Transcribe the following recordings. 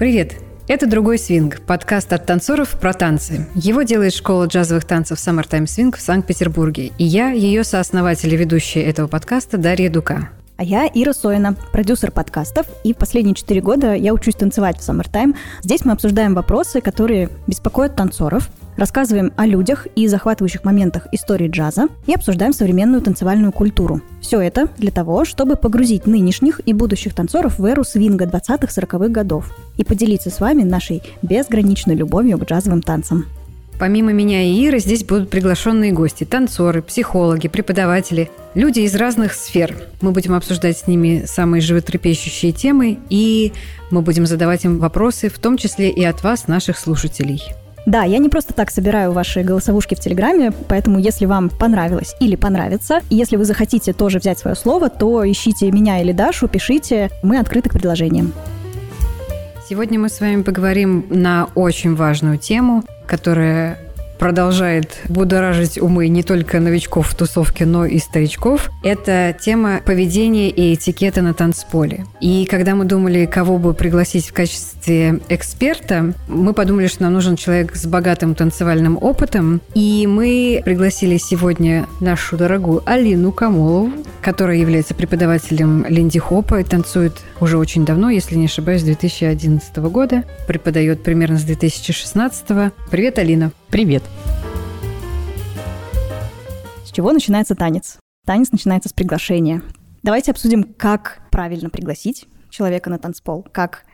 Привет! Это «Другой свинг» – подкаст от танцоров про танцы. Его делает школа джазовых танцев Summertime Swing в Санкт-Петербурге. И я, ее сооснователь и ведущая этого подкаста Дарья Дука. А я Ира Соина, продюсер подкастов, и последние четыре года я учусь танцевать в Summertime. Здесь мы обсуждаем вопросы, которые беспокоят танцоров, рассказываем о людях и захватывающих моментах истории джаза и обсуждаем современную танцевальную культуру. Все это для того, чтобы погрузить нынешних и будущих танцоров в эру свинга 20-40-х годов и поделиться с вами нашей безграничной любовью к джазовым танцам. Помимо меня и Иры, здесь будут приглашенные гости, танцоры, психологи, преподаватели, люди из разных сфер. Мы будем обсуждать с ними самые животрепещущие темы, и мы будем задавать им вопросы, в том числе и от вас, наших слушателей. Да, я не просто так собираю ваши голосовушки в Телеграме, поэтому если вам понравилось или понравится, и если вы захотите тоже взять свое слово, то ищите меня или Дашу, пишите, мы открыты к предложениям. Сегодня мы с вами поговорим на очень важную тему, которая продолжает будоражить умы не только новичков в тусовке, но и старичков, это тема поведения и этикета на танцполе. И когда мы думали, кого бы пригласить в качестве эксперта, мы подумали, что нам нужен человек с богатым танцевальным опытом. И мы пригласили сегодня нашу дорогую Алину Камолову, которая является преподавателем Линди Хопа и танцует уже очень давно, если не ошибаюсь, с 2011 года. Преподает примерно с 2016. Привет, Алина. Привет. С чего начинается танец? Танец начинается с приглашения. Давайте обсудим, как правильно пригласить человека на танцпол, как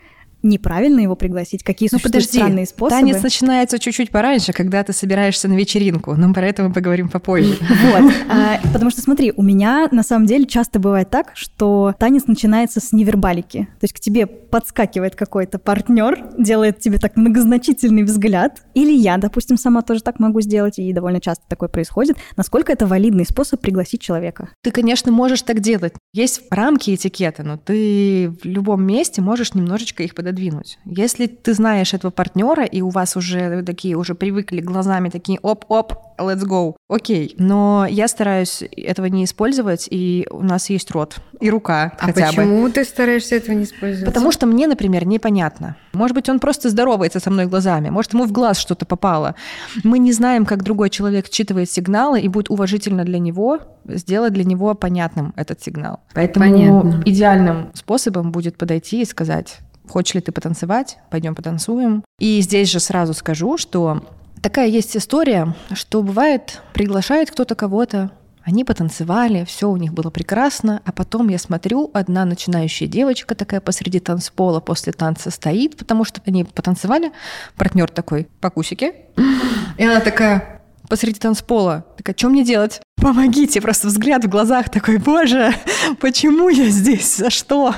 неправильно его пригласить? Какие ну, подожди, странные способы? Танец начинается чуть-чуть пораньше, когда ты собираешься на вечеринку, но про это мы поговорим попозже. Вот, а, потому что смотри, у меня на самом деле часто бывает так, что танец начинается с невербалики. То есть к тебе подскакивает какой-то партнер, делает тебе так многозначительный взгляд, или я, допустим, сама тоже так могу сделать, и довольно часто такое происходит. Насколько это валидный способ пригласить человека? Ты, конечно, можешь так делать. Есть рамки этикета, но ты в любом месте можешь немножечко их пододвинуть продвинуть. Если ты знаешь этого партнера, и у вас уже такие уже привыкли глазами такие оп-оп, let's go, окей. Но я стараюсь этого не использовать, и у нас есть рот и рука а хотя почему бы. почему ты стараешься этого не использовать? Потому что мне, например, непонятно. Может быть, он просто здоровается со мной глазами, может, ему в глаз что-то попало. Мы не знаем, как другой человек считывает сигналы, и будет уважительно для него сделать для него понятным этот сигнал. Поэтому Понятно. идеальным способом будет подойти и сказать, Хочешь ли ты потанцевать? Пойдем потанцуем. И здесь же сразу скажу, что такая есть история, что бывает, приглашает кто-то кого-то, они потанцевали, все у них было прекрасно, а потом я смотрю, одна начинающая девочка такая посреди танцпола после танца стоит, потому что они потанцевали, партнер такой по кусике, и она такая посреди танцпола, такая, что мне делать? помогите, просто взгляд в глазах такой, боже, почему я здесь, за что?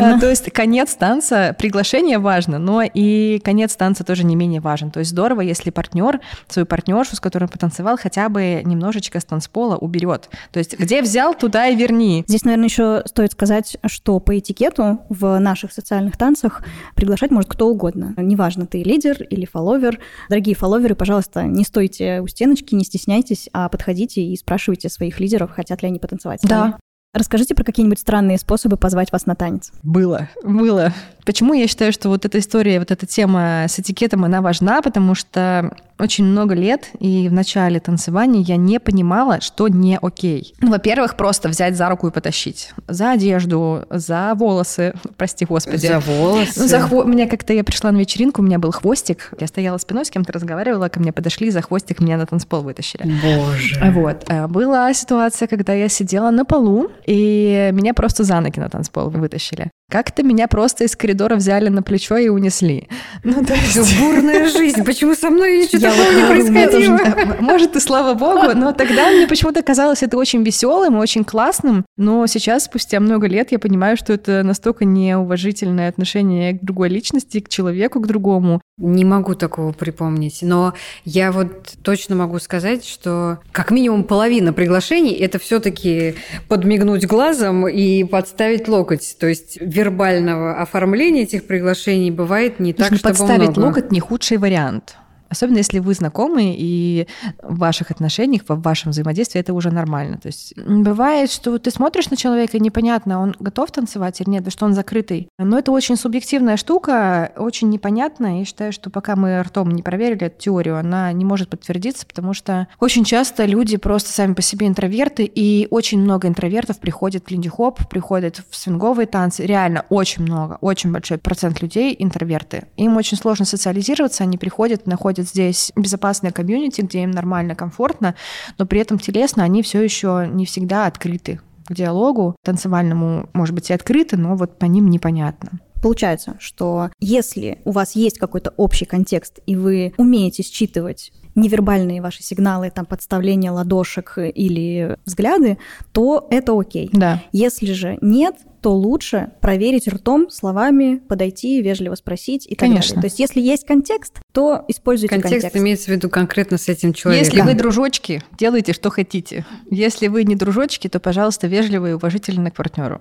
А, то есть конец танца, приглашение важно, но и конец танца тоже не менее важен. То есть здорово, если партнер свою партнершу, с которой он потанцевал, хотя бы немножечко с танцпола уберет. То есть где взял, туда и верни. Здесь, наверное, еще стоит сказать, что по этикету в наших социальных танцах приглашать может кто угодно. Неважно, ты лидер или фолловер. Дорогие фолловеры, пожалуйста, не стойте у стеночки, не стесняйтесь, а подходите и спрашивайте своих лидеров, хотят ли они потанцевать. Да. Расскажите про какие-нибудь странные способы позвать вас на танец. Было, было. Почему я считаю, что вот эта история, вот эта тема с этикетом, она важна, потому что очень много лет, и в начале танцевания я не понимала, что не окей. Ну, во-первых, просто взять за руку и потащить. За одежду, за волосы, прости господи. За волосы? Ну, за хво... Меня как-то, я пришла на вечеринку, у меня был хвостик, я стояла спиной, с кем-то разговаривала, ко мне подошли, за хвостик меня на танцпол вытащили. Боже. Вот. А была ситуация, когда я сидела на полу, и меня просто за ноги на танцпол вытащили. Как-то меня просто из коридора взяли на плечо и унесли. Ну, то есть... Бурная жизнь. Почему со мной ничего такого не происходило? Может, и слава богу, но тогда мне почему-то казалось это очень веселым и очень классным. Но сейчас, спустя много лет, я понимаю, что это настолько неуважительное отношение к другой личности, к человеку, к другому. Не могу такого припомнить, но я вот точно могу сказать, что как минимум половина приглашений это все-таки подмигнуть глазом и подставить локоть. То есть вербального оформления этих приглашений бывает не так, чтобы подставить много. локоть не худший вариант. Особенно если вы знакомы, и в ваших отношениях, в вашем взаимодействии это уже нормально. То есть бывает, что ты смотришь на человека, и непонятно, он готов танцевать или нет, да что он закрытый. Но это очень субъективная штука, очень непонятная. Я считаю, что пока мы ртом не проверили эту теорию, она не может подтвердиться, потому что очень часто люди просто сами по себе интроверты, и очень много интровертов приходят в линди-хоп, приходят в свинговые танцы. Реально очень много, очень большой процент людей интроверты. Им очень сложно социализироваться, они приходят, находят здесь безопасное комьюнити, где им нормально, комфортно, но при этом телесно они все еще не всегда открыты к диалогу танцевальному, может быть, и открыты, но вот по ним непонятно. Получается, что если у вас есть какой-то общий контекст, и вы умеете считывать невербальные ваши сигналы, там, подставление ладошек или взгляды, то это окей. Да. Если же нет, то лучше проверить ртом, словами, подойти, вежливо спросить и Конечно. так далее. То есть если есть контекст, то используйте Контекст, контекст. имеется в виду конкретно с этим человеком. Если вы дружочки, делайте, что хотите. Если вы не дружочки, то, пожалуйста, вежливо и уважительно к партнеру.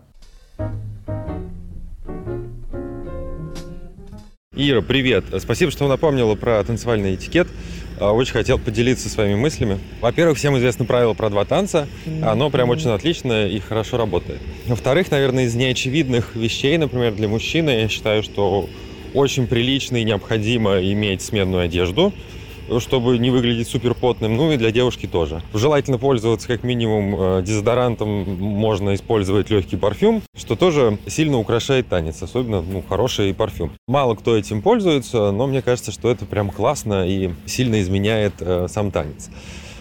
Ира, привет. Спасибо, что напомнила про танцевальный этикет. А, Очень хотел поделиться своими мыслями. Во-первых, всем известно правило про два танца. Оно прям очень отлично и хорошо работает. Во-вторых, наверное, из неочевидных вещей, например, для мужчины, я считаю, что очень прилично и необходимо иметь сменную одежду, чтобы не выглядеть супер потным, ну и для девушки тоже. Желательно пользоваться как минимум э, дезодорантом, можно использовать легкий парфюм, что тоже сильно украшает танец, особенно ну, хороший парфюм. Мало кто этим пользуется, но мне кажется, что это прям классно и сильно изменяет э, сам танец.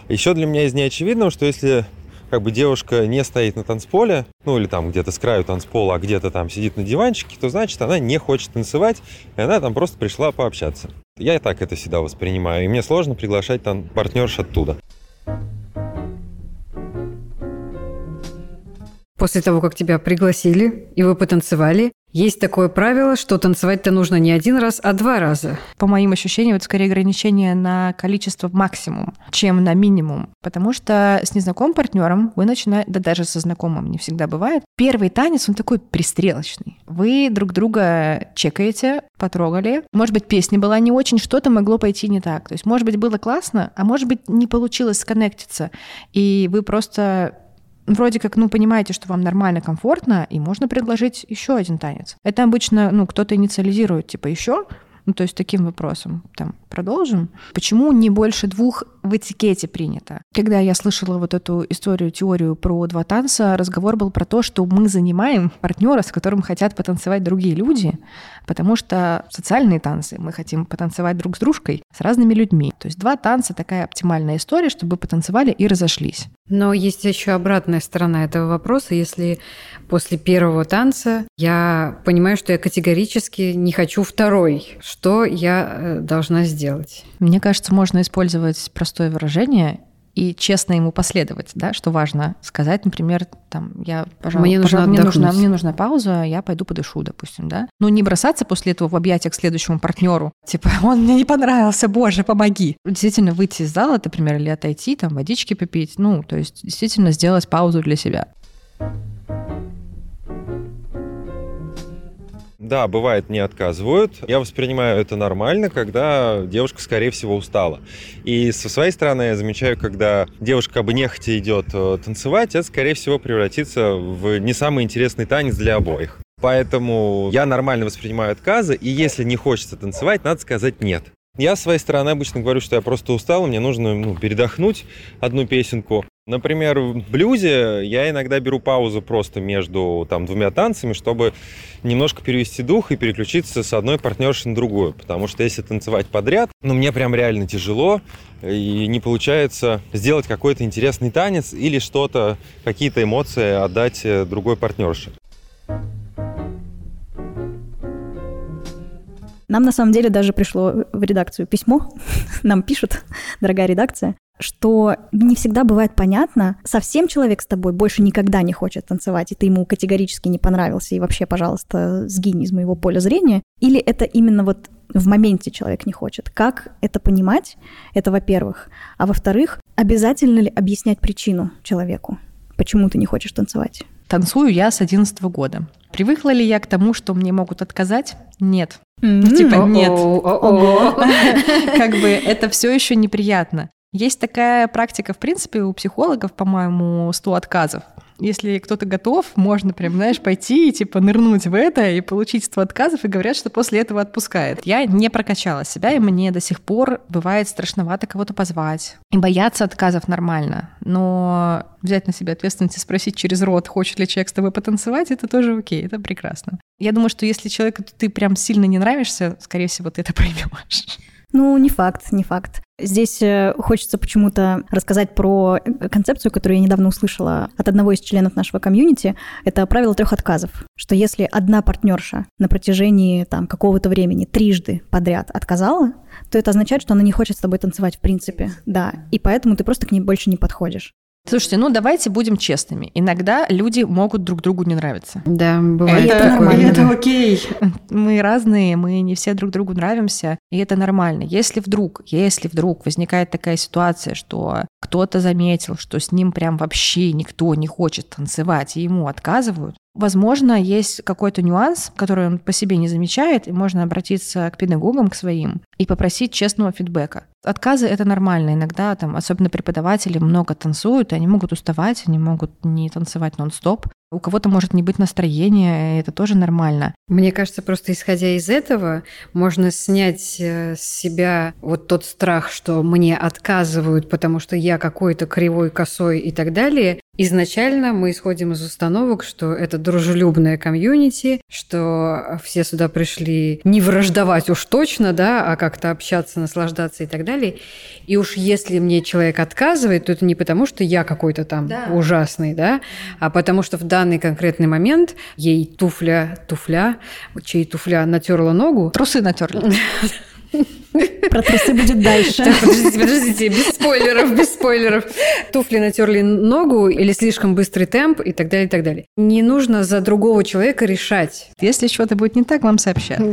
Еще для меня из неочевидного, что если как бы девушка не стоит на танцполе, ну или там где-то с краю танцпола, а где-то там сидит на диванчике, то значит она не хочет танцевать, и она там просто пришла пообщаться. Я и так это всегда воспринимаю, и мне сложно приглашать там партнерш оттуда. После того, как тебя пригласили, и вы потанцевали, есть такое правило, что танцевать-то нужно не один раз, а два раза. По моим ощущениям, это скорее ограничение на количество максимум, чем на минимум. Потому что с незнакомым партнером вы начинаете, да даже со знакомым не всегда бывает, первый танец, он такой пристрелочный. Вы друг друга чекаете, потрогали. Может быть, песня была не очень, что-то могло пойти не так. То есть, может быть, было классно, а может быть, не получилось сконнектиться. И вы просто вроде как, ну, понимаете, что вам нормально, комфортно, и можно предложить еще один танец. Это обычно, ну, кто-то инициализирует, типа, еще, ну, то есть таким вопросом, там, продолжим. Почему не больше двух в этикете принято? Когда я слышала вот эту историю, теорию про два танца, разговор был про то, что мы занимаем партнера, с которым хотят потанцевать другие люди, потому что социальные танцы мы хотим потанцевать друг с дружкой, с разными людьми. То есть два танца такая оптимальная история, чтобы потанцевали и разошлись. Но есть еще обратная сторона этого вопроса. Если после первого танца я понимаю, что я категорически не хочу второй, что я э, должна сделать? Мне кажется, можно использовать простое выражение и честно ему последовать, да, что важно сказать, например, там, я, пожалуй, Мне нужно пожалуй, мне, нужна, мне нужна пауза, я пойду подышу, допустим, да. Ну, не бросаться после этого в объятия к следующему партнеру, типа, он мне не понравился, боже, помоги. Действительно выйти из зала, например, или отойти, там, водички попить, ну, то есть действительно сделать паузу для себя. Да, бывает, не отказывают. Я воспринимаю это нормально, когда девушка, скорее всего, устала. И со своей стороны я замечаю, когда девушка бы нехотя идет э, танцевать, это, скорее всего, превратится в не самый интересный танец для обоих. Поэтому я нормально воспринимаю отказы, и если не хочется танцевать, надо сказать «нет». Я с своей стороны обычно говорю, что я просто устал, мне нужно ну, передохнуть одну песенку. Например, в блюзе я иногда беру паузу просто между там, двумя танцами, чтобы немножко перевести дух и переключиться с одной партнерши на другую. Потому что если танцевать подряд, ну, мне прям реально тяжело, и не получается сделать какой-то интересный танец или что-то, какие-то эмоции отдать э, другой партнерше. Нам на самом деле даже пришло в редакцию письмо, нам пишут, дорогая редакция, что не всегда бывает понятно, совсем человек с тобой больше никогда не хочет танцевать, и ты ему категорически не понравился, и вообще, пожалуйста, сгинь из моего поля зрения, или это именно вот в моменте человек не хочет. Как это понимать? Это во-первых. А во-вторых, обязательно ли объяснять причину человеку, почему ты не хочешь танцевать? Танцую я с 11 года. Привыкла ли я к тому, что мне могут отказать? Нет. Ну, типа, нет. Как бы это все еще неприятно. Есть такая практика, в принципе, у психологов, по-моему, 100 отказов. Если кто-то готов, можно прям, знаешь, пойти и типа нырнуть в это и получить 100 отказов, и говорят, что после этого отпускает. Я не прокачала себя, и мне до сих пор бывает страшновато кого-то позвать. И бояться отказов нормально. Но взять на себя ответственность и спросить через рот, хочет ли человек с тобой потанцевать, это тоже окей, это прекрасно. Я думаю, что если человеку ты прям сильно не нравишься, скорее всего, ты это поймешь. Ну, не факт, не факт. Здесь э, хочется почему-то рассказать про концепцию, которую я недавно услышала от одного из членов нашего комьюнити. Это правило трех отказов. Что если одна партнерша на протяжении там, какого-то времени трижды подряд отказала, то это означает, что она не хочет с тобой танцевать в принципе. Да, и поэтому ты просто к ней больше не подходишь. Слушайте, ну давайте будем честными. Иногда люди могут друг другу не нравиться. Да, бывает это, такое. И это окей. Мы разные, мы не все друг другу нравимся, и это нормально. Если вдруг, если вдруг возникает такая ситуация, что кто-то заметил, что с ним прям вообще никто не хочет танцевать, и ему отказывают, Возможно, есть какой-то нюанс, который он по себе не замечает, и можно обратиться к педагогам, к своим, и попросить честного фидбэка. Отказы — это нормально. Иногда, там, особенно преподаватели много танцуют, и они могут уставать, они могут не танцевать нон-стоп. У кого-то может не быть настроения, и это тоже нормально. Мне кажется, просто исходя из этого, можно снять э, с себя вот тот страх, что мне отказывают, потому что я какой-то кривой, косой и так далее. Изначально мы исходим из установок, что это дружелюбная комьюнити, что все сюда пришли не враждовать уж точно, да, а как-то общаться, наслаждаться и так далее. И уж если мне человек отказывает, то это не потому, что я какой-то там да. ужасный, да, а потому что в данный конкретный момент ей туфля, туфля, чей туфля натерла ногу. Трусы натерли. Про трусы будет дальше. Так, подождите, подождите, без спойлеров, без спойлеров. Туфли натерли ногу или слишком быстрый темп и так далее, и так далее. Не нужно за другого человека решать. Если что-то будет не так, вам сообщат.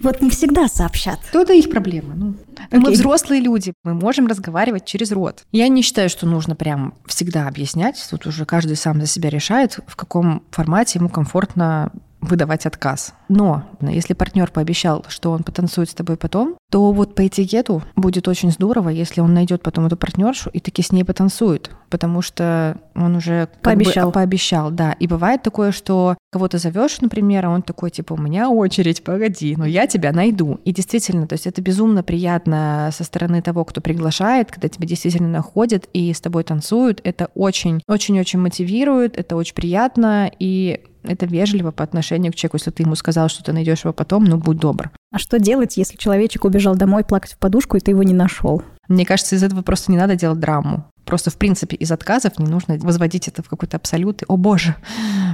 Вот не всегда сообщат. То это их проблема. Ну, мы взрослые люди, мы можем разговаривать через рот. Я не считаю, что нужно прям всегда объяснять. Тут уже каждый сам за себя решает, в каком формате ему комфортно выдавать отказ. Но если партнер пообещал, что он потанцует с тобой потом, то вот по этикету будет очень здорово, если он найдет потом эту партнершу и таки с ней потанцует, потому что он уже пообещал. Бы пообещал, да. И бывает такое, что кого-то зовешь, например, а он такой типа у меня очередь, погоди, но я тебя найду. И действительно, то есть это безумно приятно со стороны того, кто приглашает, когда тебя действительно находят и с тобой танцуют. Это очень, очень-очень мотивирует, это очень приятно и это вежливо по отношению к человеку. Если ты ему сказал, что ты найдешь его потом, ну будь добр. А что делать, если человечек убежал домой плакать в подушку, и ты его не нашел? Мне кажется, из этого просто не надо делать драму. Просто, в принципе, из отказов не нужно возводить это в какой-то абсолют. О боже,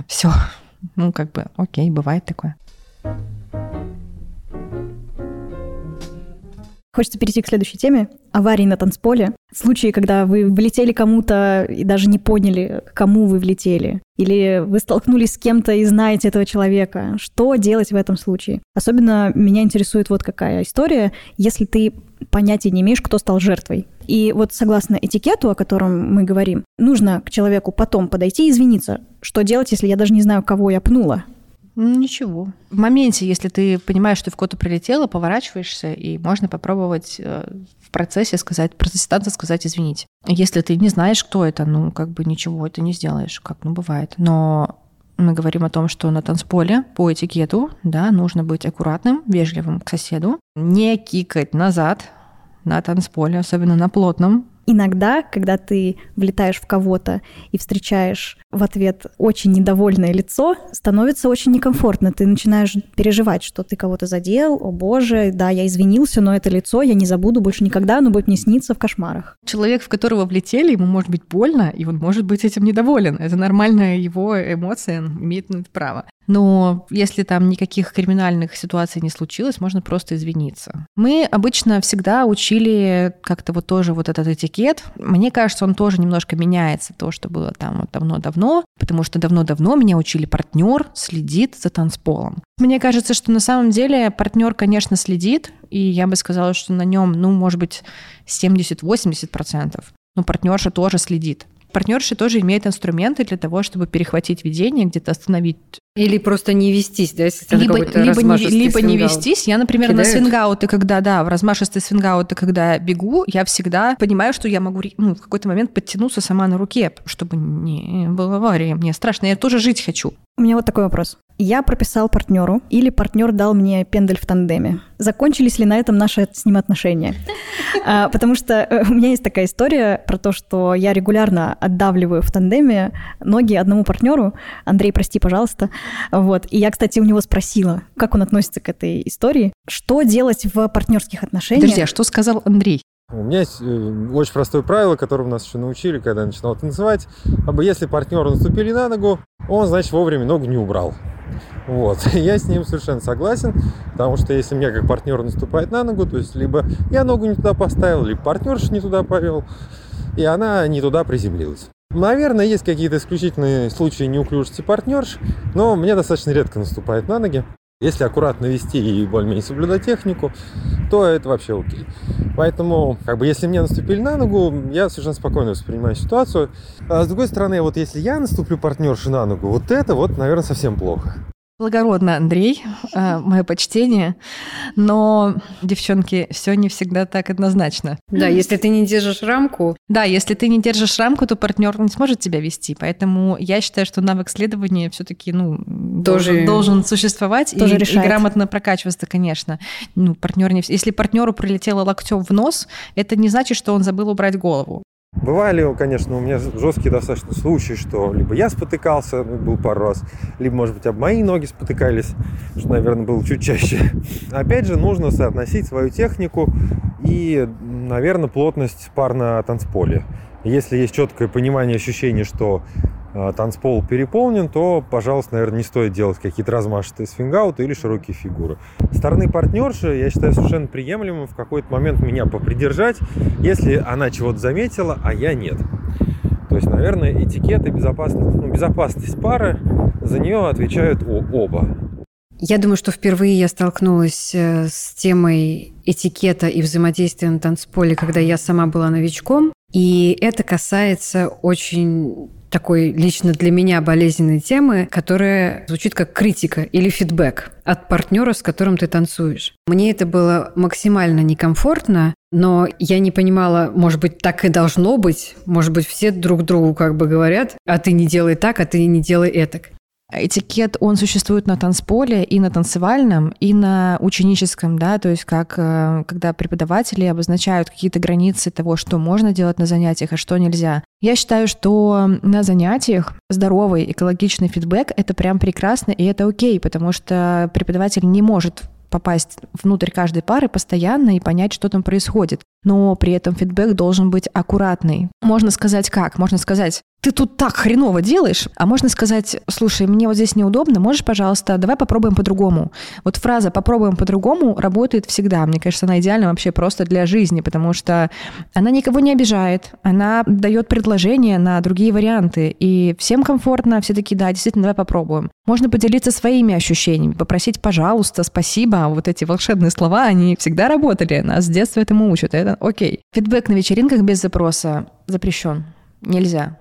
все. Ну, как бы, окей, бывает такое. Хочется перейти к следующей теме. Аварии на танцполе. Случаи, когда вы влетели кому-то и даже не поняли, кому вы влетели. Или вы столкнулись с кем-то и знаете этого человека. Что делать в этом случае? Особенно меня интересует вот какая история, если ты понятия не имеешь, кто стал жертвой. И вот согласно этикету, о котором мы говорим, нужно к человеку потом подойти и извиниться. Что делать, если я даже не знаю, кого я пнула? Ничего. В моменте, если ты понимаешь, что в кого-то прилетело, поворачиваешься, и можно попробовать э, в процессе сказать, протестанту сказать извините. Если ты не знаешь, кто это, ну, как бы ничего это не сделаешь, как, ну, бывает. Но мы говорим о том, что на танцполе по этикету, да, нужно быть аккуратным, вежливым к соседу, не кикать назад на танцполе, особенно на плотном, Иногда, когда ты влетаешь в кого-то и встречаешь в ответ очень недовольное лицо, становится очень некомфортно. Ты начинаешь переживать, что ты кого-то задел, о боже, да, я извинился, но это лицо я не забуду больше никогда, оно будет мне сниться в кошмарах. Человек, в которого влетели, ему может быть больно, и он может быть этим недоволен. Это нормальная его эмоция, имеет на это право. Но если там никаких криминальных ситуаций не случилось, можно просто извиниться. Мы обычно всегда учили как-то вот тоже вот этот этикет. Мне кажется, он тоже немножко меняется, то, что было там вот давно-давно, потому что давно-давно меня учили партнер следит за танцполом. Мне кажется, что на самом деле партнер, конечно, следит, и я бы сказала, что на нем, ну, может быть, 70-80%. Но партнерша тоже следит. Партнерши тоже имеют инструменты для того, чтобы перехватить видение, где-то остановить Или просто не вестись, да, если либо, либо, не, либо не вестись. Я, например, Кидают. на свингауты, когда, да, в размашистые свингауты, когда бегу, я всегда понимаю, что я могу ну, в какой-то момент подтянуться сама на руке, чтобы не было аварии. Мне страшно, я тоже жить хочу. У меня вот такой вопрос. Я прописал партнеру или партнер дал мне пендель в тандеме. Закончились ли на этом наши с ним отношения? А, потому что э, у меня есть такая история про то, что я регулярно отдавливаю в тандеме ноги одному партнеру. Андрей, прости, пожалуйста. Вот. И я, кстати, у него спросила, как он относится к этой истории. Что делать в партнерских отношениях? А что сказал Андрей? У меня есть э, очень простое правило, которое нас еще научили, когда я начинал танцевать. Если партнеры наступили на ногу, он, значит, вовремя ногу не убрал. Вот. Я с ним совершенно согласен, потому что если мне как партнер наступает на ногу, то есть либо я ногу не туда поставил, либо партнерша не туда повел, и она не туда приземлилась. Наверное, есть какие-то исключительные случаи неуклюжести партнерш, но мне достаточно редко наступает на ноги. Если аккуратно вести и более-менее соблюдать технику, то это вообще окей. Поэтому, как бы, если мне наступили на ногу, я совершенно спокойно воспринимаю ситуацию. А с другой стороны, вот если я наступлю партнерши на ногу, вот это вот, наверное, совсем плохо. Благородно, Андрей, э, мое почтение, но, девчонки, все не всегда так однозначно. Да, если ты не держишь рамку. Да, если ты не держишь рамку, то партнер не сможет тебя вести. Поэтому я считаю, что навык следования все-таки ну, тоже должен, должен существовать тоже и, и грамотно прокачиваться, конечно. Ну, партнер не... Если партнеру прилетело локтем в нос, это не значит, что он забыл убрать голову. Бывали, конечно, у меня жесткие достаточно случаи, что либо я спотыкался, ну, был пару раз, либо, может быть, об мои ноги спотыкались, что, наверное, было чуть чаще. Опять же, нужно соотносить свою технику и, наверное, плотность пар на танцполе. Если есть четкое понимание, ощущение, что танцпол переполнен, то, пожалуйста, наверное, не стоит делать какие-то размашистые свингауты или широкие фигуры. стороны партнерши, я считаю совершенно приемлемым в какой-то момент меня попридержать, если она чего-то заметила, а я нет. То есть, наверное, этикет и безопасность, ну, безопасность пары, за нее отвечают оба. Я думаю, что впервые я столкнулась э, с темой этикета и взаимодействия на танцполе, когда я сама была новичком. И это касается очень такой лично для меня болезненной темы, которая звучит как критика или фидбэк от партнера, с которым ты танцуешь. Мне это было максимально некомфортно, но я не понимала, может быть, так и должно быть, может быть, все друг другу как бы говорят, а ты не делай так, а ты не делай этак. Этикет, он существует на танцполе и на танцевальном, и на ученическом, да, то есть как э, когда преподаватели обозначают какие-то границы того, что можно делать на занятиях, а что нельзя. Я считаю, что на занятиях здоровый экологичный фидбэк — это прям прекрасно, и это окей, потому что преподаватель не может попасть внутрь каждой пары постоянно и понять, что там происходит. Но при этом фидбэк должен быть аккуратный. Можно сказать как? Можно сказать, ты тут так хреново делаешь, а можно сказать, слушай, мне вот здесь неудобно, можешь, пожалуйста, давай попробуем по-другому. Вот фраза «попробуем по-другому» работает всегда. Мне кажется, она идеальна вообще просто для жизни, потому что она никого не обижает, она дает предложения на другие варианты, и всем комфортно, все таки да, действительно, давай попробуем. Можно поделиться своими ощущениями, попросить «пожалуйста», «спасибо», вот эти волшебные слова, они всегда работали, нас с детства этому учат, это окей. Фидбэк на вечеринках без запроса запрещен. Нельзя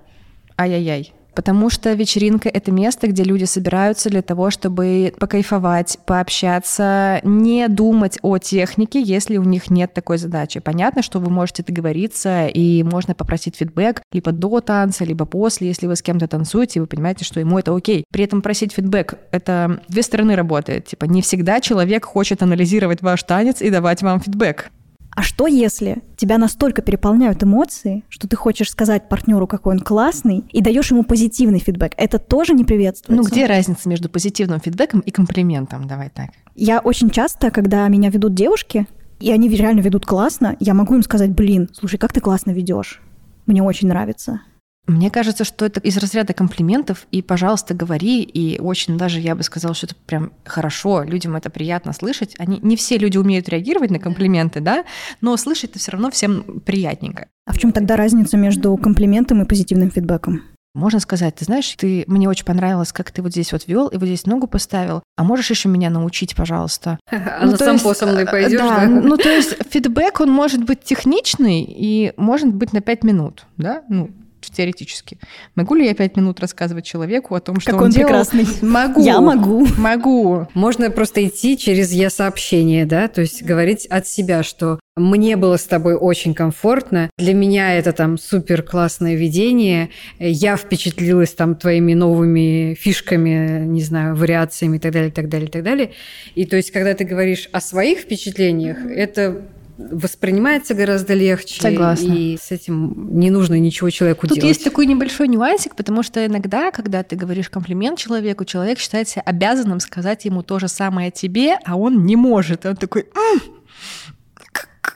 ай-яй-яй. Потому что вечеринка — это место, где люди собираются для того, чтобы покайфовать, пообщаться, не думать о технике, если у них нет такой задачи. Понятно, что вы можете договориться, и можно попросить фидбэк либо до танца, либо после, если вы с кем-то танцуете, и вы понимаете, что ему это окей. При этом просить фидбэк — это две стороны работает. Типа не всегда человек хочет анализировать ваш танец и давать вам фидбэк. А что если тебя настолько переполняют эмоции, что ты хочешь сказать партнеру, какой он классный, и даешь ему позитивный фидбэк? Это тоже не приветствуется. Ну где разница между позитивным фидбэком и комплиментом? Давай так. Я очень часто, когда меня ведут девушки, и они реально ведут классно, я могу им сказать, блин, слушай, как ты классно ведешь. Мне очень нравится. Мне кажется, что это из разряда комплиментов, и, пожалуйста, говори, и очень даже, я бы сказала, что это прям хорошо, людям это приятно слышать. Они, не все люди умеют реагировать на комплименты, да, но слышать это все равно всем приятненько. А в чем тогда разница между комплиментом и позитивным фидбэком? Можно сказать, ты знаешь, ты мне очень понравилось, как ты вот здесь вот вел и вот здесь ногу поставил. А можешь еще меня научить, пожалуйста? А ну, на сампо со мной пойдешь, да, да? Ну, то есть фидбэк, он может быть техничный и может быть на 5 минут, да? Ну, теоретически. Могу ли я пять минут рассказывать человеку о том, что как он, он делал? прекрасный. Могу. Я могу. Могу. Можно просто идти через я-сообщение, да, то есть говорить от себя, что мне было с тобой очень комфортно, для меня это там супер классное видение, я впечатлилась там твоими новыми фишками, не знаю, вариациями и так далее, и так далее, и так далее. И то есть, когда ты говоришь о своих впечатлениях, это воспринимается гораздо легче. Согласна. И с этим не нужно ничего человеку Тут делать. есть такой небольшой нюансик, потому что иногда, когда ты говоришь комплимент человеку, человек считает себя обязанным сказать ему то же самое о тебе, а он не может. Он такой, «М, к- к-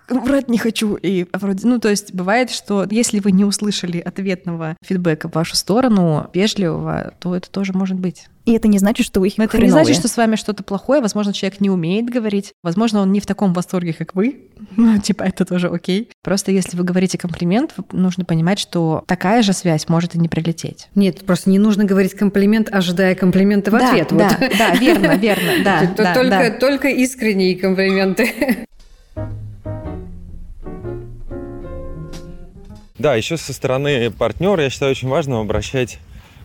врать не хочу. И вроде, ну, то есть бывает, что если вы не услышали ответного фидбэка в вашу сторону, вежливого, то это тоже может быть. И это не значит, что вы их Но это не значит, что с вами что-то плохое. Возможно, человек не умеет говорить. Возможно, он не в таком восторге, как вы. Ну, типа, это тоже окей. Просто если вы говорите комплимент, нужно понимать, что такая же связь может и не прилететь. Нет, просто не нужно говорить комплимент, ожидая комплимента в да, ответ. Да, Вот. да, верно, верно, да. Да, только, да. только искренние комплименты. Да, еще со стороны партнера я считаю очень важным обращать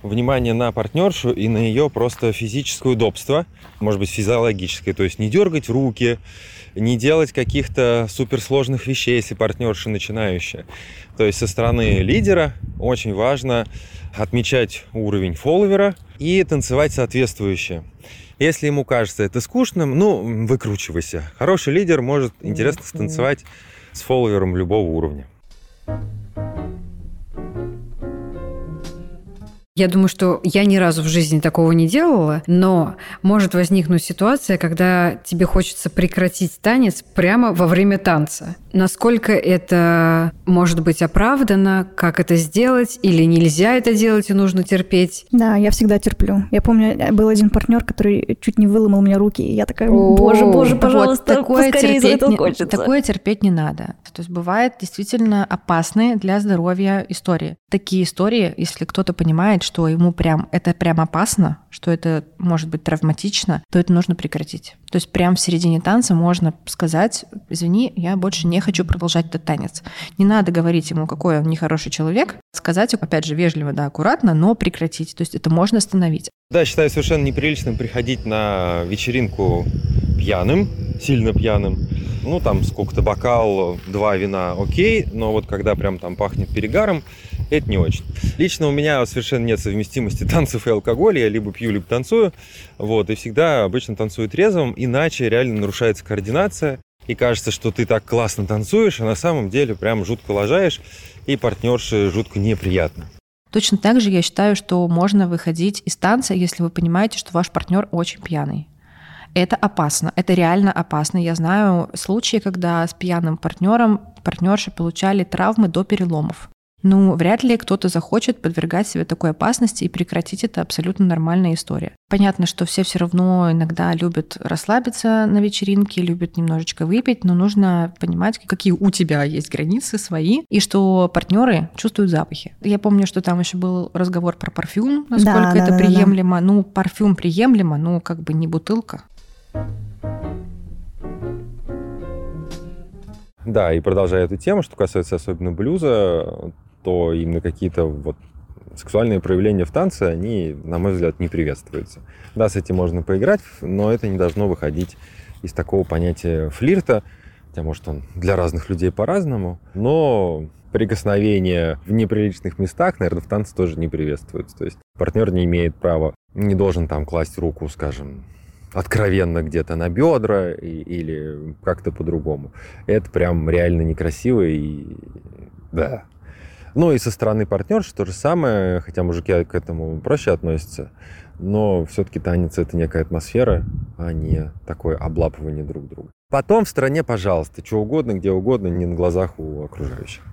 внимание на партнершу и на ее просто физическое удобство, может быть, физиологическое, то есть не дергать руки, не делать каких-то суперсложных вещей, если партнерша начинающая. То есть со стороны лидера очень важно отмечать уровень фолловера и танцевать соответствующе. Если ему кажется это скучным, ну, выкручивайся. Хороший лидер может интересно станцевать с фолловером любого уровня. Я думаю, что я ни разу в жизни такого не делала, но может возникнуть ситуация, когда тебе хочется прекратить танец прямо во время танца. Насколько это может быть оправдано, как это сделать, или нельзя это делать и нужно терпеть. Да, я всегда терплю. Я помню, был один партнер, который чуть не выломал мне руки, и я такая, боже, боже, Вот пожалуйста, такое поскорее из терпеть не- кончится. Такое терпеть не надо. То есть бывает действительно опасные для здоровья истории. Такие истории, если кто-то понимает, что ему прям это прям опасно, что это может быть травматично, то это нужно прекратить. То есть прям в середине танца можно сказать, извини, я больше не хочу продолжать этот танец. Не надо говорить ему, какой он нехороший человек. Сказать, опять же, вежливо, да, аккуратно, но прекратить. То есть это можно остановить. Да, считаю совершенно неприличным приходить на вечеринку пьяным, сильно пьяным. Ну, там сколько-то бокал, два вина, окей, но вот когда прям там пахнет перегаром, это не очень. Лично у меня совершенно нет совместимости танцев и алкоголя, я либо пью, либо танцую, вот, и всегда обычно танцую трезвым, иначе реально нарушается координация, и кажется, что ты так классно танцуешь, а на самом деле прям жутко лажаешь, и партнерше жутко неприятно. Точно так же я считаю, что можно выходить из танца, если вы понимаете, что ваш партнер очень пьяный. Это опасно, это реально опасно. Я знаю случаи, когда с пьяным партнером партнерши получали травмы до переломов. Ну, вряд ли кто-то захочет подвергать себя такой опасности и прекратить это абсолютно нормальная история. Понятно, что все все равно иногда любят расслабиться на вечеринке, любят немножечко выпить, но нужно понимать, какие у тебя есть границы свои, и что партнеры чувствуют запахи. Я помню, что там еще был разговор про парфюм, насколько да, это да, да, да. приемлемо. Ну, парфюм приемлемо, ну, как бы не бутылка. Да, и продолжая эту тему, что касается особенно блюза, то именно какие-то вот сексуальные проявления в танце, они, на мой взгляд, не приветствуются. Да, с этим можно поиграть, но это не должно выходить из такого понятия флирта, хотя, может, он для разных людей по-разному, но прикосновение в неприличных местах, наверное, в танце тоже не приветствуется. То есть партнер не имеет права, не должен там класть руку, скажем, откровенно где-то на бедра и- или как-то по-другому. Это прям реально некрасиво и да. Ну и со стороны партнерши то же самое, хотя мужики к этому проще относятся, но все-таки танец это некая атмосфера, а не такое облапывание друг друга. Потом в стране, пожалуйста, что угодно, где угодно, не на глазах у окружающих.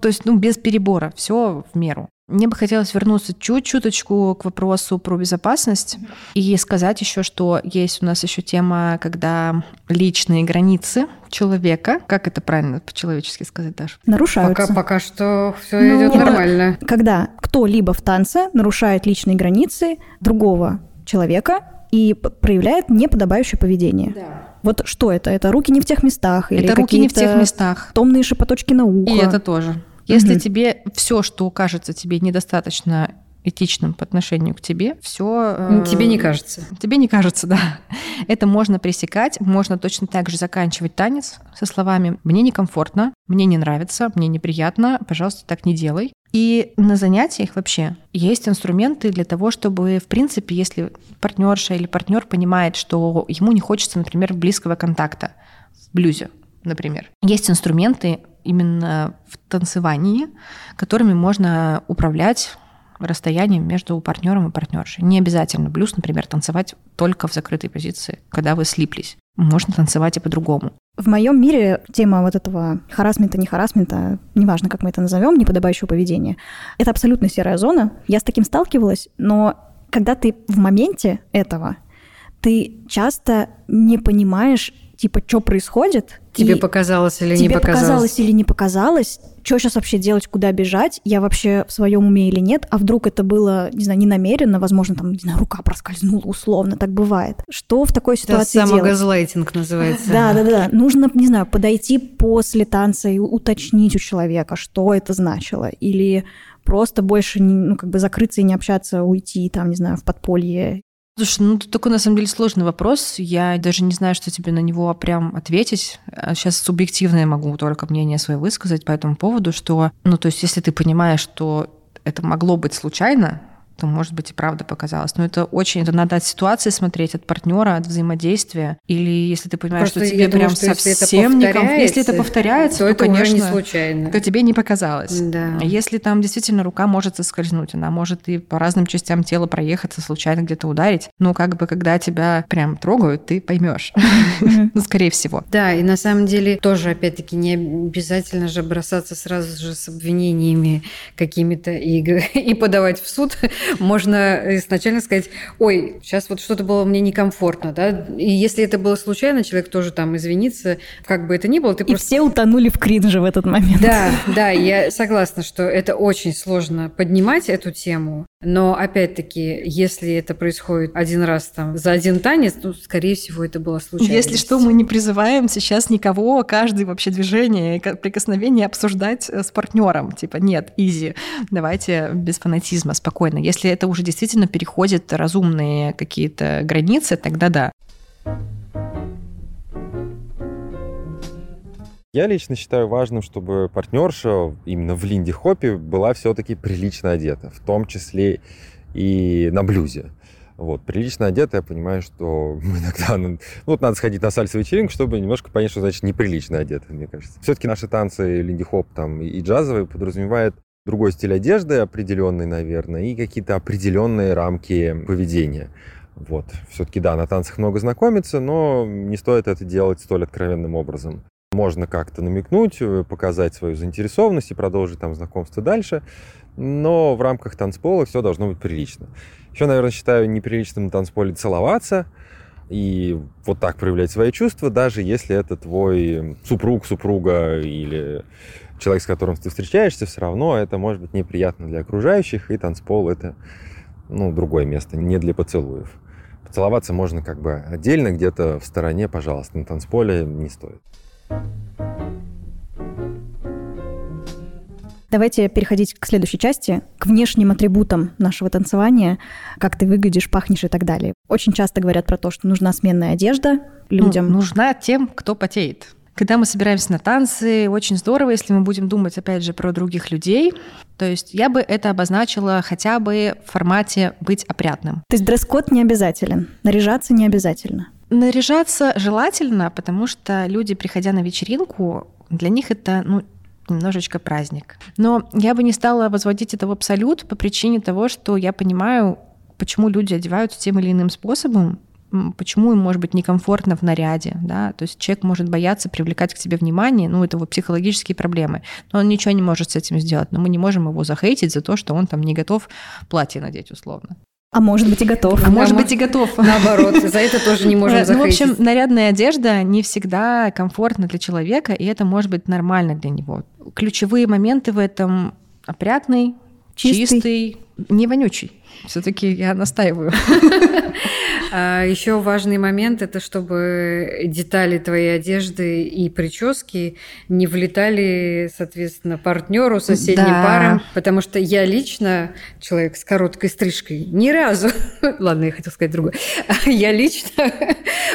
То есть, ну, без перебора, все в меру. Мне бы хотелось вернуться чуть-чуточку к вопросу про безопасность и сказать еще, что есть у нас еще тема, когда личные границы человека, как это правильно по-человечески сказать, Даша? Нарушаются. Пока, пока что все Ну, идет нормально. Когда кто-либо в танце нарушает личные границы другого человека, и проявляет неподобающее поведение. Да. Вот что это? Это руки не в тех местах? Это руки не в тех местах. Томные шепоточки на ухо? И это тоже. Если угу. тебе все, что кажется тебе недостаточно этичным по отношению к тебе, все... Э, тебе не кажется. Тебе не кажется, да. Это можно пресекать, можно точно так же заканчивать танец со словами «мне некомфортно», «мне не нравится», «мне неприятно», «пожалуйста, так не делай». И на занятиях вообще есть инструменты для того, чтобы, в принципе, если партнерша или партнер понимает, что ему не хочется, например, близкого контакта в блюзе, например, есть инструменты именно в танцевании, которыми можно управлять расстоянием между партнером и партнершей. Не обязательно блюз, например, танцевать только в закрытой позиции, когда вы слиплись. Можно танцевать и по-другому. В моем мире тема вот этого харасмента, не харасмента, неважно, как мы это назовем, неподобающего поведения, это абсолютно серая зона. Я с таким сталкивалась, но когда ты в моменте этого, ты часто не понимаешь, типа, что происходит. Тебе показалось или тебе не показалось? показалось или не показалось, что сейчас вообще делать, куда бежать, я вообще в своем уме или нет, а вдруг это было, не знаю, не намеренно, возможно, там, не знаю, рука проскользнула условно, так бывает. Что в такой ситуации это делать? самогазлайтинг называется. Да, да, да. Нужно, не знаю, подойти после танца и уточнить у человека, что это значило, или просто больше, ну, как бы закрыться и не общаться, уйти, там, не знаю, в подполье Слушай, ну тут такой на самом деле сложный вопрос. Я даже не знаю, что тебе на него прям ответить. Сейчас а субъективное могу только мнение свое высказать по этому поводу, что, ну то есть если ты понимаешь, что это могло быть случайно, то, может быть, и правда показалось. Но это очень, это надо от ситуации смотреть, от партнера, от взаимодействия. Или если ты понимаешь, Просто что тебе думаю, прям что совсем если это, если это повторяется, то, то, это конечно, не случайно. то тебе не показалось. Да. Если там действительно рука может соскользнуть, она может и по разным частям тела проехаться, случайно где-то ударить, но как бы когда тебя прям трогают, ты поймешь. Ну, скорее всего. Да, и на самом деле тоже, опять-таки, не обязательно же бросаться сразу же с обвинениями какими-то и, и подавать в суд. Можно изначально сказать, ой, сейчас вот что-то было мне некомфортно, да, и если это было случайно, человек тоже там извинится, как бы это ни было, ты и просто... все утонули в кринже в этот момент. Да, да, я согласна, что это очень сложно поднимать эту тему, но опять-таки, если это происходит один раз там за один танец, то, скорее всего, это было случайно. Если что, мы не призываем сейчас никого, каждое вообще движение, прикосновение обсуждать э, с партнером. Типа, нет, изи, давайте без фанатизма, спокойно. Если это уже действительно переходит разумные какие-то границы, тогда да. Я лично считаю важным, чтобы партнерша именно в Линди Хопе была все-таки прилично одета, в том числе и на блюзе. Вот, прилично одета, я понимаю, что иногда ну, вот надо сходить на сальсовый вечеринку, чтобы немножко понять, что значит неприлично одета, мне кажется. Все-таки наши танцы линди-хоп там и джазовые подразумевают другой стиль одежды определенный, наверное, и какие-то определенные рамки поведения. Вот. Все-таки, да, на танцах много знакомиться, но не стоит это делать столь откровенным образом. Можно как-то намекнуть, э, показать свою заинтересованность и продолжить там знакомство дальше, но в рамках танцпола все должно быть прилично. Еще, наверное, считаю неприличным на танцполе целоваться и вот так проявлять свои чувства, даже если это твой супруг, супруга или человек, с которым ты встречаешься, все равно это может быть неприятно для окружающих, и танцпол это ну, другое место, не для поцелуев. Поцеловаться можно как бы отдельно, где-то в стороне, пожалуйста, на танцполе не стоит. Давайте переходить к следующей части, к внешним атрибутам нашего танцевания, как ты выглядишь, пахнешь и так далее. Очень часто говорят про то, что нужна сменная одежда людям. Ну, нужна тем, кто потеет. Когда мы собираемся на танцы, очень здорово, если мы будем думать, опять же, про других людей. То есть я бы это обозначила хотя бы в формате быть опрятным. То есть дресс-код не обязателен, наряжаться не обязательно. Наряжаться желательно, потому что люди, приходя на вечеринку, для них это ну, немножечко праздник. Но я бы не стала возводить это в абсолют по причине того, что я понимаю, почему люди одеваются тем или иным способом, почему им может быть некомфортно в наряде, да, то есть человек может бояться привлекать к себе внимание, ну, это его психологические проблемы, но он ничего не может с этим сделать, но мы не можем его захейтить за то, что он там не готов платье надеть условно. А может быть и готов. А, может быть и готов. Наоборот, за это тоже не можем захейтить. Ну, в общем, нарядная одежда не всегда комфортна для человека, и это может быть нормально для него. Ключевые моменты в этом опрятный, Чистый. чистый не вонючий. Все-таки я настаиваю. А еще важный момент это чтобы детали твоей одежды и прически не влетали, соответственно, партнеру, соседним Да. парам, потому что я лично человек с короткой стрижкой ни разу, ладно, я хотела сказать другое, я лично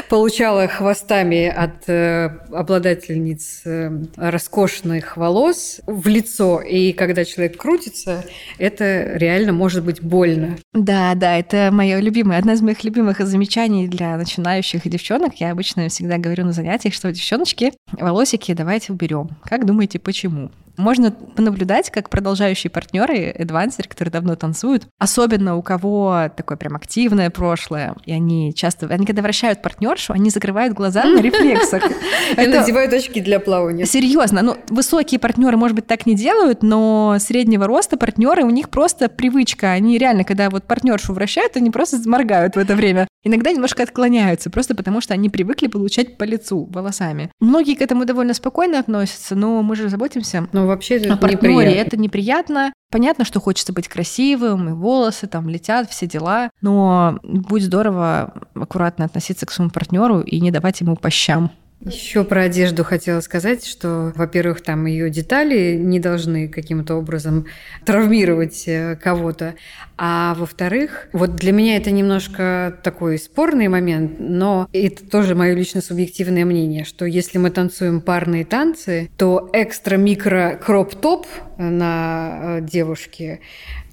получала хвостами от э, обладательниц э, роскошных волос в лицо, и когда человек крутится, это реально может быть больно. Да, да, это мое любимое, одна из моих любимых замечаний для начинающих девчонок. Я обычно всегда говорю на занятиях, что девчоночки, волосики давайте уберем. Как думаете, почему? Можно понаблюдать, как продолжающие партнеры, эдвансеры, которые давно танцуют, особенно у кого такое прям активное прошлое, и они часто, они когда вращают партнершу, они закрывают глаза на рефлексах. И надевают очки для плавания. Серьезно, ну высокие партнеры, может быть, так не делают, но среднего роста партнеры у них просто привычка. Они реально, когда вот партнершу вращают, они просто моргают в это время. Иногда немножко отклоняются, просто потому что они привыкли получать по лицу волосами. Многие к этому довольно спокойно относятся, но мы же заботимся Но вообще это о партнере. неприятно. Это неприятно. Понятно, что хочется быть красивым, и волосы там летят, все дела. Но будет здорово аккуратно относиться к своему партнеру и не давать ему по щам. Еще про одежду хотела сказать, что, во-первых, там ее детали не должны каким-то образом травмировать э, кого-то, а во-вторых, вот для меня это немножко такой спорный момент, но это тоже мое лично субъективное мнение, что если мы танцуем парные танцы, то экстра-микро кроп-топ на э, девушке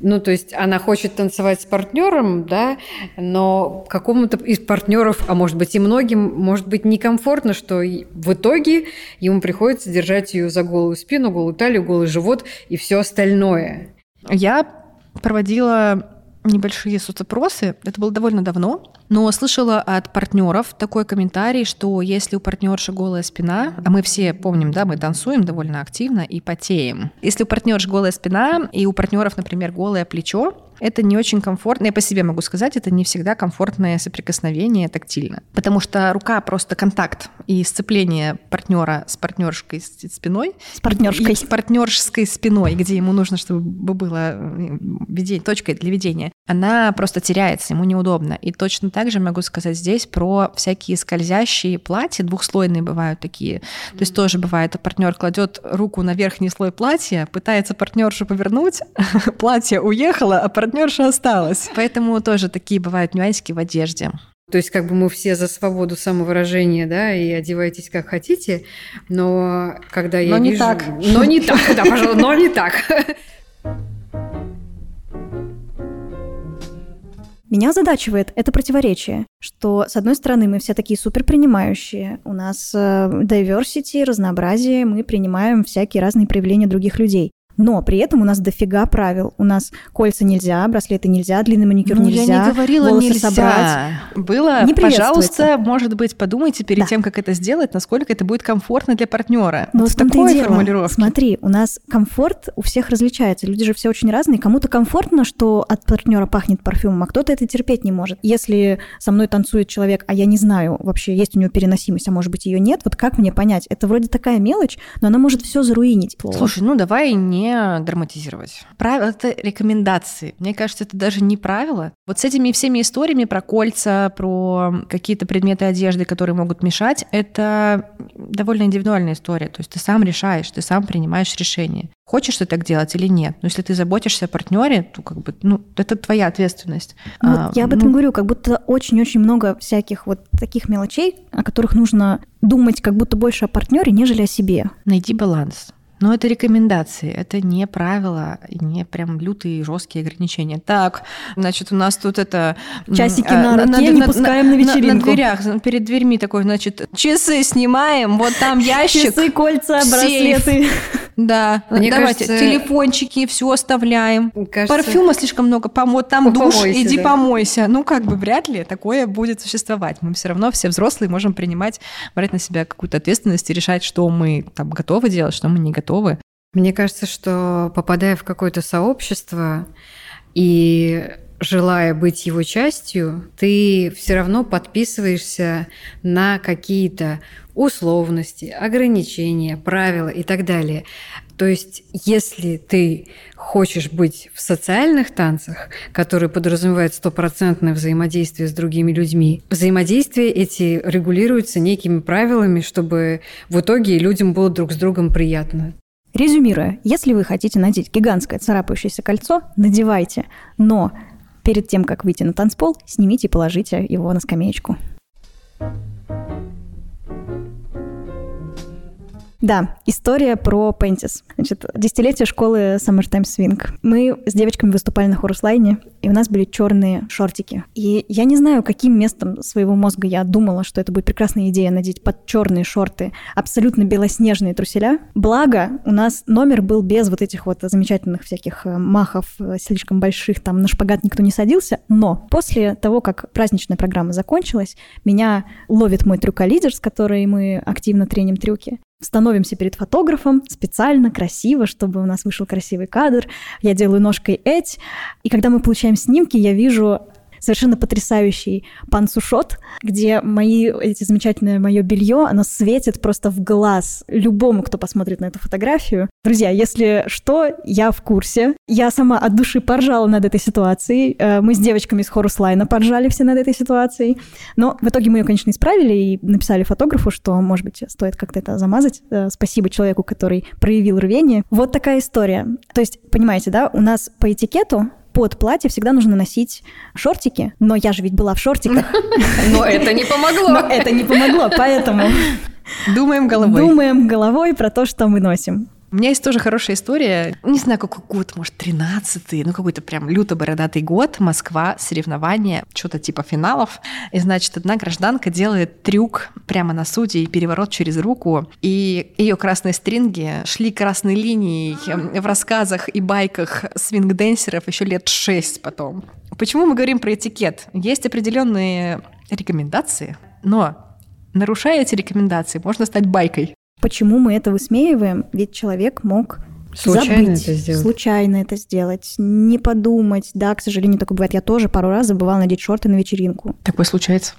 ну, то есть она хочет танцевать с партнером, да, но какому-то из партнеров, а может быть и многим, может быть некомфортно, что в итоге ему приходится держать ее за голую спину, голую талию, голый живот и все остальное. Я проводила небольшие соцопросы, это было довольно давно, но слышала от партнеров такой комментарий, что если у партнерши голая спина, а мы все помним, да, мы танцуем довольно активно и потеем. Если у партнерши голая спина и у партнеров, например, голое плечо, это не очень комфортно. Я по себе могу сказать, это не всегда комфортное соприкосновение тактильно. Потому что рука просто контакт и сцепление партнера с партнерской спиной. С партнерской. И с партнерской спиной, где ему нужно, чтобы было э, ведение, точкой для ведения. Она просто теряется, ему неудобно. И точно так же могу сказать здесь про всякие скользящие платья, двухслойные бывают такие. То есть тоже бывает, партнер кладет руку на верхний слой платья, пытается партнершу повернуть, платье уехало, а партнерша осталась. Поэтому тоже такие бывают нюансики в одежде. То есть как бы мы все за свободу самовыражения, да, и одевайтесь как хотите, но когда я Но не вижу... так. Но не так, да, пожалуй, но не так. Меня озадачивает это противоречие, что, с одной стороны, мы все такие супер принимающие, у нас э, diversity, разнообразие, мы принимаем всякие разные проявления других людей. Но при этом у нас дофига правил. У нас кольца нельзя, браслеты нельзя, длинный маникюр Ну, нельзя, я не говорила волосы нельзя. собрать. Было, Не пожалуйста, может быть, подумайте перед Да. тем, как это сделать, насколько это будет комфортно для партнера. Но вот в такой дело. формулировке. Смотри, у нас комфорт у всех различается. Люди же все очень разные. Кому-то комфортно, что от партнера пахнет парфюмом, а кто-то это терпеть не может. Если со мной танцует человек, а я не знаю, вообще есть у него переносимость, а может быть ее нет, вот как мне понять? Это вроде такая мелочь, но она может все заруинить. Слушай, ну давай не драматизировать. Правила — это рекомендации. Мне кажется, это даже не правила. Вот с этими всеми историями про кольца, про какие-то предметы одежды, которые могут мешать, это довольно индивидуальная история. То есть ты сам решаешь, ты сам принимаешь решение. Хочешь ты так делать или нет? Но если ты заботишься о партнере, то как бы, ну, это твоя ответственность. Ну, А, я об этом ну, говорю, как будто очень-очень много всяких вот таких мелочей, о которых нужно думать как будто больше о партнере, нежели о себе. Найди баланс. Но это рекомендации, это не правила, не прям лютые жесткие ограничения. Так, значит, у нас тут это... Часики а, на руке не пускаем на На, вечеринку. дверях, перед дверьми такой, значит, часы снимаем, вот там ящик. Часы, кольца, браслеты. Да, Мне давайте, кажется- телефончики, все оставляем. Кажется, Парфюма слишком много, помо... там душ, Помойся, иди да. помойся. Ну, как бы вряд ли такое будет существовать. Мы все равно все взрослые можем принимать, брать на себя какую-то ответственность и решать, что мы там готовы делать, что мы не готовы. Мне кажется, что попадая в какое-то сообщество и желая быть его частью, ты все равно подписываешься на какие-то условности, ограничения, правила и так далее. То есть, если ты хочешь быть в социальных танцах, которые подразумевают стопроцентное взаимодействие с другими людьми, взаимодействия эти регулируются некими правилами, чтобы в итоге людям было друг с другом приятно. Резюмируя, если вы хотите надеть гигантское царапающееся кольцо, надевайте, но перед тем, как выйти на танцпол, снимите и положите его на скамеечку. Да, история про Пентис. Значит, десятилетие школы Summertime Swing. Мы с девочками выступали на хоруслайне, и у нас были черные шортики. И я не знаю, каким местом своего мозга я думала, что это будет прекрасная идея надеть под черные шорты абсолютно белоснежные труселя. Благо, у нас номер был без вот этих вот замечательных всяких э, махов э, слишком больших, там на шпагат никто не садился. Но после того, как праздничная программа закончилась, меня ловит мой трюколидер, с которой мы активно треним трюки становимся перед фотографом специально, красиво, чтобы у нас вышел красивый кадр. Я делаю ножкой эть, и когда мы получаем снимки, я вижу совершенно потрясающий пансушот, где мои, эти замечательное мое белье, оно светит просто в глаз любому, кто посмотрит на эту фотографию. Друзья, если что, я в курсе. Я сама от души поржала над этой ситуацией. Э, мы с девочками из Хоруслайна поржали все над этой ситуацией. Но в итоге мы ее, конечно, исправили и написали фотографу, что, может быть, стоит как-то это замазать. Э, спасибо человеку, который проявил рвение. Вот такая история. То есть, понимаете, да, у нас по этикету под платье всегда нужно носить шортики, но я же ведь была в шортиках. Но это не помогло. Но это не помогло, поэтому... Думаем головой. Думаем головой про то, что мы носим. У меня есть тоже хорошая история. Не знаю, какой год, может, 13-й, ну какой-то прям люто-бородатый год. Москва, соревнования, что-то типа финалов. И, значит, одна гражданка делает трюк прямо на суде и переворот через руку. И ее красные стринги шли красной линией в рассказах и байках свинг-денсеров еще лет шесть потом. Почему мы говорим про этикет? Есть определенные рекомендации, но нарушая эти рекомендации, можно стать байкой. Почему мы это высмеиваем? Ведь человек мог Случайно забыть, это сделать. случайно это сделать, не подумать. Да, к сожалению, такое бывает. Я тоже пару раз забывала надеть шорты на вечеринку. Такое случается.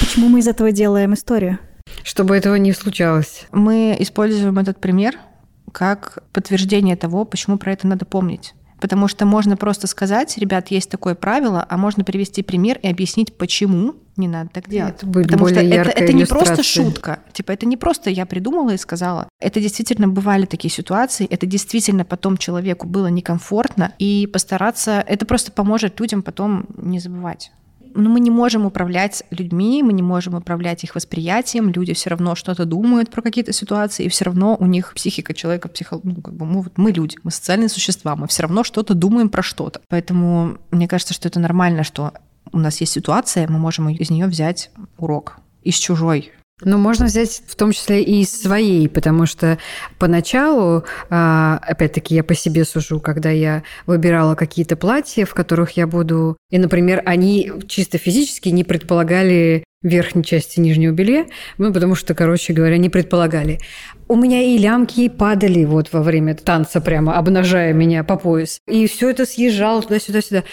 Почему мы из этого делаем историю? Чтобы этого не случалось. Мы используем этот пример как подтверждение того, почему про это надо помнить. Потому что можно просто сказать, ребят, есть такое правило, а можно привести пример и объяснить, почему не надо так делать. Это Потому что это, это не просто шутка. Типа, это не просто я придумала и сказала. Это действительно бывали такие ситуации. Это действительно потом человеку было некомфортно. И постараться... Это просто поможет людям потом не забывать. Но мы не можем управлять людьми, мы не можем управлять их восприятием. Люди все равно что-то думают про какие-то ситуации, и все равно у них психика человека, психо... ну, как бы мы, вот мы люди, мы социальные существа, мы все равно что-то думаем про что-то. Поэтому мне кажется, что это нормально, что у нас есть ситуация, мы можем из нее взять урок из чужой. Ну, можно взять в том числе и своей, потому что поначалу, а, опять-таки, я по себе сужу, когда я выбирала какие-то платья, в которых я буду... И, например, они чисто физически не предполагали верхней части нижнего белья, ну, потому что, короче говоря, не предполагали. У меня и лямки падали вот во время танца прямо, обнажая меня по пояс. И все это съезжало туда-сюда-сюда.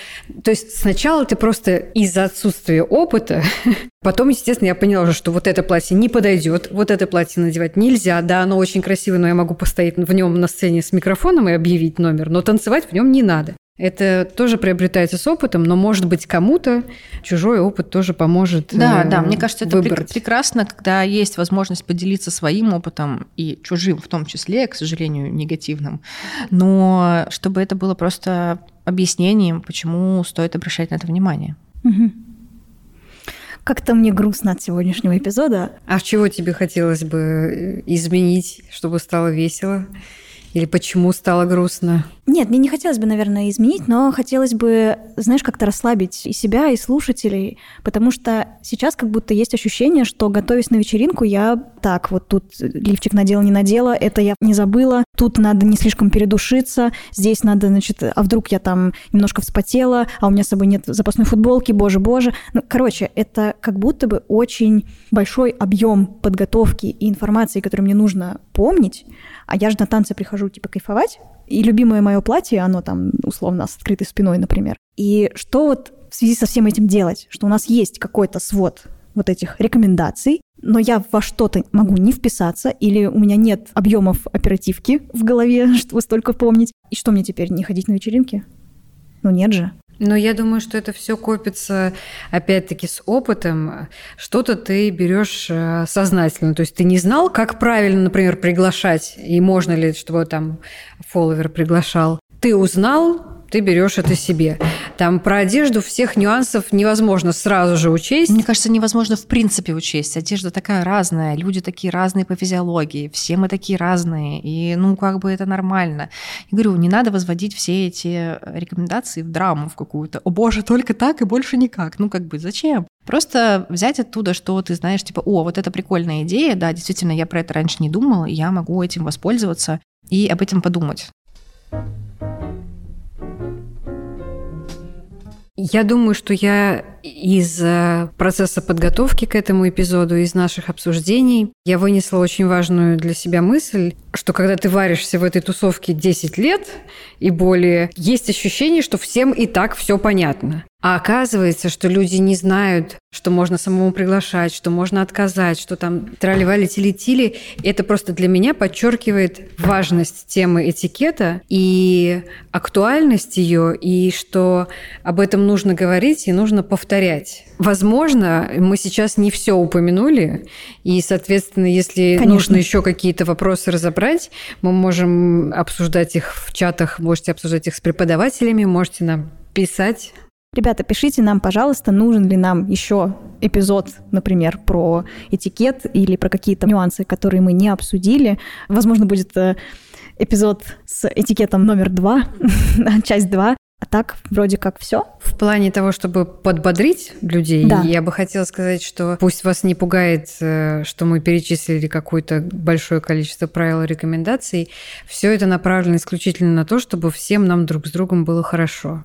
То есть сначала ты просто из-за отсутствия опыта, потом, естественно, я поняла уже, что вот это платье не подойдет, вот это платье надевать нельзя. Да, оно очень красивое, но я могу постоять в нем на сцене с микрофоном и объявить номер, но танцевать в нем не надо. Это тоже приобретается с опытом, но, может быть, кому-то чужой опыт тоже поможет Да, э, да, мне кажется, это выбрать. прекрасно, когда есть возможность поделиться своим опытом и чужим в том числе, к сожалению, негативным. Но чтобы это было просто объяснением, почему стоит обращать на это внимание. Как-то мне грустно от сегодняшнего эпизода. А в чего тебе хотелось бы э, изменить, чтобы стало весело? Или почему стало грустно? Нет, мне не хотелось бы, наверное, изменить, но хотелось бы, знаешь, как-то расслабить и себя, и слушателей, потому что сейчас как будто есть ощущение, что, готовясь на вечеринку, я так, вот тут лифчик надела, не надела, это я не забыла, тут надо не слишком передушиться, здесь надо, значит, а вдруг я там немножко вспотела, а у меня с собой нет запасной футболки, боже-боже. Ну, короче, это как будто бы очень большой объем подготовки и информации, которую мне нужно помнить, а я же на танцы прихожу, типа, кайфовать, И любимое мое платье, оно там условно с открытой спиной, например. И что вот в связи со всем этим делать? Что у нас есть какой-то свод вот этих рекомендаций, но я во что-то могу не вписаться, или у меня нет объемов оперативки в голове, чтобы столько помнить. И что мне теперь, не ходить на вечеринки? Ну нет же. Но я думаю, что это все копится, опять-таки, с опытом. Что-то ты берешь э, сознательно. То есть ты не знал, как правильно, например, приглашать, и можно ли, чтобы там фолловер приглашал. Ты узнал, ты берешь это себе. Там про одежду всех нюансов невозможно сразу же учесть. Мне кажется, невозможно в принципе учесть. Одежда такая разная, люди такие разные по физиологии, все мы такие разные, и ну как бы это нормально. Я говорю, не надо возводить все эти рекомендации в драму в какую-то. О боже, только так и больше никак. Ну как бы зачем? Просто взять оттуда, что ты знаешь, типа, о, вот это прикольная идея, да, действительно, я про это раньше не думала, я могу этим воспользоваться и об этом подумать. Я думаю, что я из э, процесса подготовки к этому эпизоду, из наших обсуждений, я вынесла очень важную для себя мысль, что когда ты варишься в этой тусовке 10 лет и более, есть ощущение, что всем и так все понятно. А оказывается, что люди не знают, что можно самому приглашать, что можно отказать, что там тролливали тили Это просто для меня подчеркивает важность темы этикета и актуальность ее, и что об этом нужно говорить и нужно повторять. Возможно, мы сейчас не все упомянули, и, соответственно, если Конечно. нужно еще какие-то вопросы разобрать, мы можем обсуждать их в чатах, можете обсуждать их с преподавателями, можете нам писать Ребята, пишите нам, пожалуйста, нужен ли нам еще эпизод, например, про этикет или про какие-то нюансы, которые мы не обсудили. Возможно, будет э, эпизод с этикетом номер два, часть два. А так, вроде как все. В плане того, чтобы подбодрить людей, да. я бы хотела сказать, что пусть вас не пугает, э, что мы перечислили какое-то большое количество правил и рекомендаций. Все это направлено исключительно на то, чтобы всем нам друг с другом было хорошо.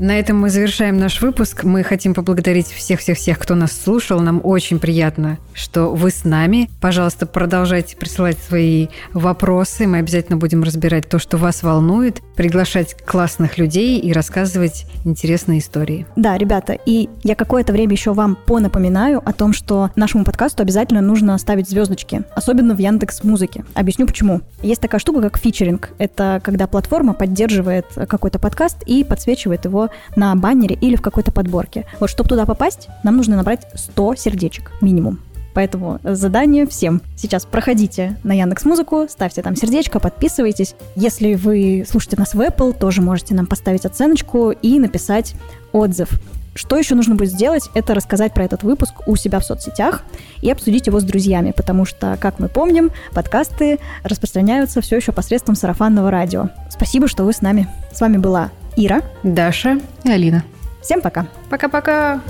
На этом мы завершаем наш выпуск. Мы хотим поблагодарить всех-всех-всех, кто нас слушал. Нам очень приятно, что вы с нами. Пожалуйста, продолжайте присылать свои вопросы. Мы обязательно будем разбирать то, что вас волнует, приглашать классных людей и рассказывать интересные истории. Да, ребята, и я какое-то время еще вам понапоминаю о том, что нашему подкасту обязательно нужно ставить звездочки, особенно в Яндекс Музыке. Объясню почему. Есть такая штука, как фичеринг. Это когда платформа поддерживает какой-то подкаст и подсвечивает его на баннере или в какой-то подборке. Вот чтобы туда попасть, нам нужно набрать 100 сердечек минимум. Поэтому задание всем. Сейчас проходите на Яндекс Музыку, ставьте там сердечко, подписывайтесь. Если вы слушаете нас в Apple, тоже можете нам поставить оценочку и написать отзыв. Что еще нужно будет сделать, это рассказать про этот выпуск у себя в соцсетях и обсудить его с друзьями, потому что, как мы помним, подкасты распространяются все еще посредством сарафанного радио. Спасибо, что вы с нами. С вами была Ира, Даша и Алина. Всем пока. Пока-пока.